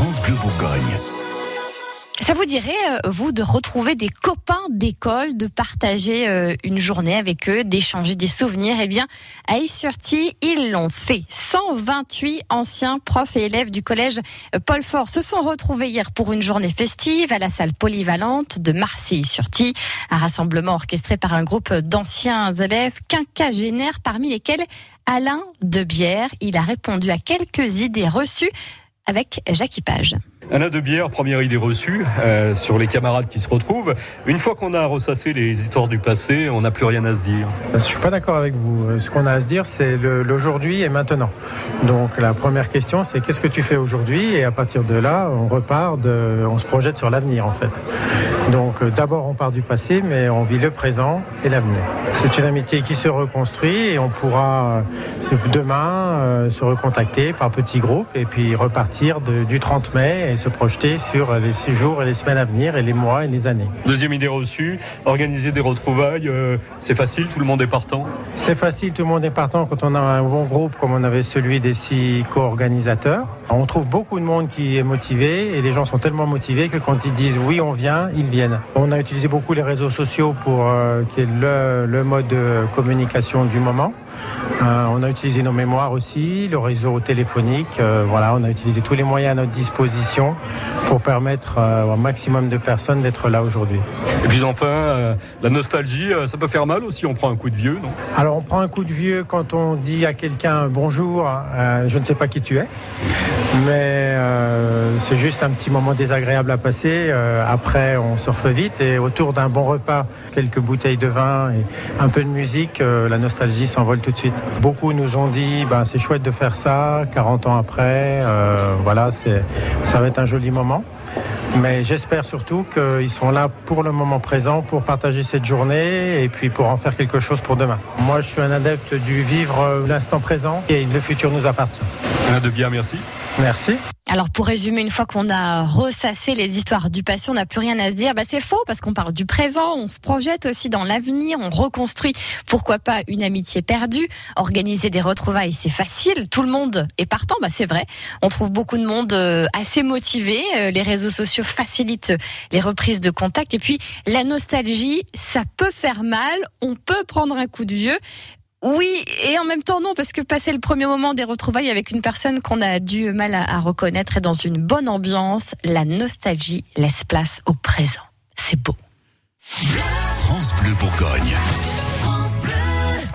France Bleu Bourgogne. Ça vous dirait, euh, vous, de retrouver des copains d'école, de partager euh, une journée avec eux, d'échanger des souvenirs? Eh bien, à Issurti, ils l'ont fait. 128 anciens profs et élèves du collège euh, Paul Fort se sont retrouvés hier pour une journée festive à la salle polyvalente de Marseille-Surti. Un rassemblement orchestré par un groupe d'anciens élèves quinquagénaires, parmi lesquels Alain Debière. Il a répondu à quelques idées reçues avec Jacques Page. Un de bière, première idée reçue euh, sur les camarades qui se retrouvent. Une fois qu'on a ressassé les histoires du passé, on n'a plus rien à se dire. Je suis pas d'accord avec vous. Ce qu'on a à se dire, c'est l'aujourd'hui et maintenant. Donc la première question, c'est qu'est-ce que tu fais aujourd'hui? Et à partir de là, on repart, de, on se projette sur l'avenir en fait. Donc euh, d'abord, on part du passé, mais on vit le présent et l'avenir. C'est une amitié qui se reconstruit et on pourra euh, demain se recontacter par petits groupes et puis repartir de, du 30 mai et se projeter sur les six jours et les semaines à venir et les mois et les années. Deuxième idée reçue, organiser des retrouvailles, euh, c'est facile, tout le monde est partant C'est facile, tout le monde est partant quand on a un bon groupe comme on avait celui des six co-organisateurs. On trouve beaucoup de monde qui est motivé et les gens sont tellement motivés que quand ils disent oui on vient, ils On a utilisé beaucoup les réseaux sociaux pour euh, qui le, le mode de communication du moment. Euh, on a utilisé nos mémoires aussi, le réseau téléphonique. Euh, voilà, on a utilisé tous les moyens à notre disposition pour permettre euh, au maximum de personnes d'être là aujourd'hui. Et puis enfin, la nostalgie, ça peut faire mal aussi. On prend un coup de vieux, non? Alors on prend un coup de vieux quand on dit à quelqu'un bonjour, je ne sais pas qui tu es, mais c'est juste un petit moment désagréable à passer. après, on surfe vite et autour d'un bon repas, quelques bouteilles de vin et un peu de musique, la nostalgie s'envole tout de suite. Beaucoup nous ont dit, ben, c'est chouette de faire ça, 40 ans après, euh, voilà, ça va être un joli moment. Mais j'espère surtout qu'ils sont là pour le moment présent, pour partager cette journée et puis pour en faire quelque chose pour demain. Moi, je suis un adepte du vivre l'instant présent et le futur nous appartient. de bien, merci. Merci. Alors pour résumer, une fois qu'on a ressassé les histoires du passé, on n'a plus rien à se dire. Bah c'est faux parce qu'on parle du présent, on se projette aussi dans l'avenir, on reconstruit pourquoi pas une amitié perdue. Organiser des retrouvailles, c'est facile, tout le monde est partant, bah c'est vrai. On trouve beaucoup de monde euh, assez motivé. Euh, les réseaux sociaux facilitent les reprises de contact et puis la nostalgie, ça peut faire mal. On peut prendre un coup de vieux, oui, et en même temps non, parce que passer le premier moment des retrouvailles avec une personne qu'on a du mal à, reconnaître et dans une bonne ambiance, la nostalgie laisse place au présent. C'est beau. France Bleu Bourgogne.